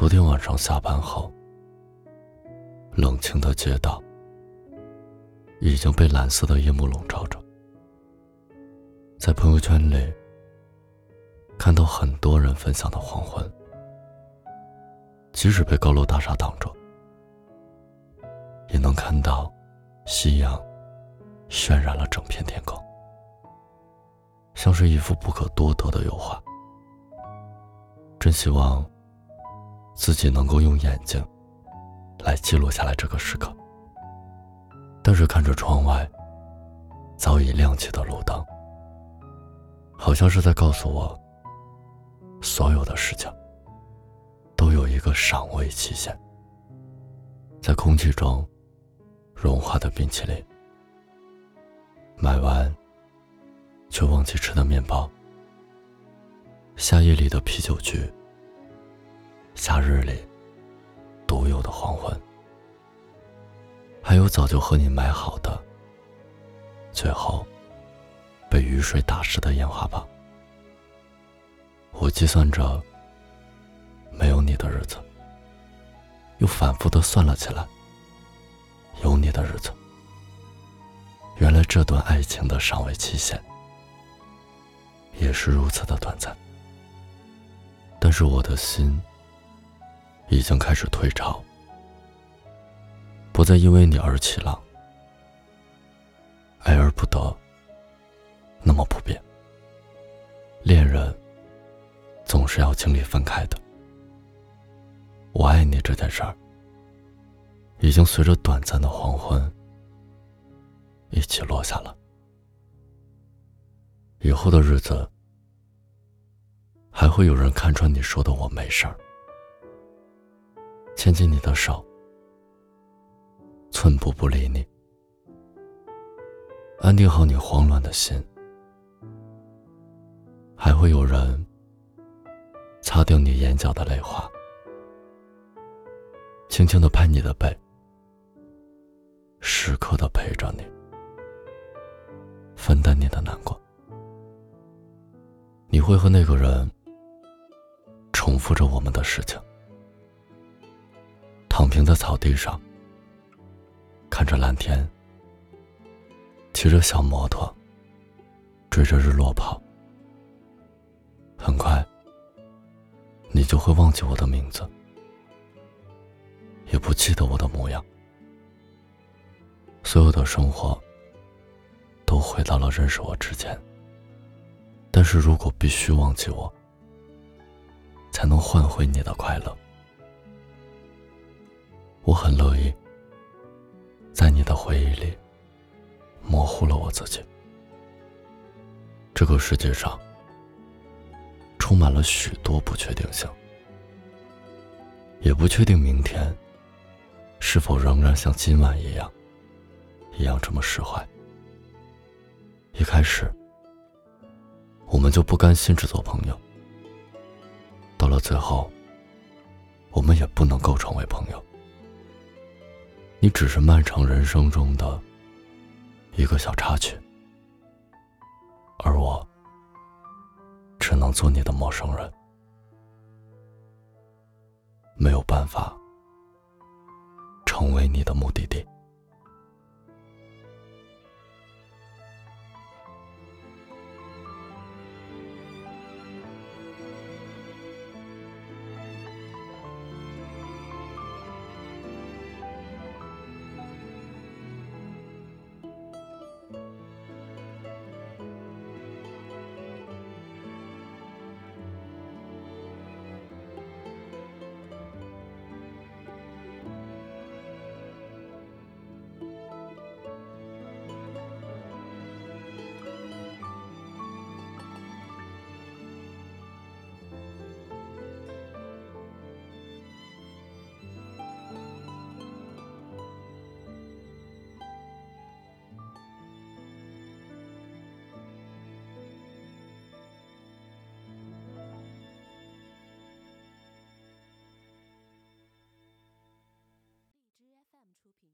昨天晚上下班后，冷清的街道已经被蓝色的夜幕笼罩着。在朋友圈里，看到很多人分享的黄昏，即使被高楼大厦挡着，也能看到夕阳渲染了整片天空，像是一幅不可多得的油画。真希望。自己能够用眼睛来记录下来这个时刻，但是看着窗外早已亮起的路灯，好像是在告诉我，所有的事情都有一个赏味期限。在空气中融化的冰淇淋，买完却忘记吃的面包，夏夜里的啤酒局。夏日里独有的黄昏，还有早就和你买好的，最后被雨水打湿的烟花棒。我计算着没有你的日子，又反复的算了起来有你的日子。原来这段爱情的尚未期限也是如此的短暂，但是我的心。已经开始退潮，不再因为你而起浪，爱而不得，那么普遍。恋人总是要经历分开的，我爱你这件事儿，已经随着短暂的黄昏一起落下了。以后的日子，还会有人看穿你说的我没事儿。牵紧你的手，寸步不离你，安定好你慌乱的心。还会有人擦掉你眼角的泪花，轻轻的拍你的背，时刻的陪着你，分担你的难过。你会和那个人重复着我们的事情。躺平在草地上，看着蓝天，骑着小摩托，追着日落跑。很快，你就会忘记我的名字，也不记得我的模样。所有的生活都回到了认识我之前。但是如果必须忘记我，才能换回你的快乐。我很乐意，在你的回忆里模糊了我自己。这个世界上充满了许多不确定性，也不确定明天是否仍然像今晚一样，一样这么释怀。一开始，我们就不甘心只做朋友，到了最后，我们也不能够成为朋友。你只是漫长人生中的一个小插曲，而我只能做你的陌生人，没有办法成为你的目的地。出品。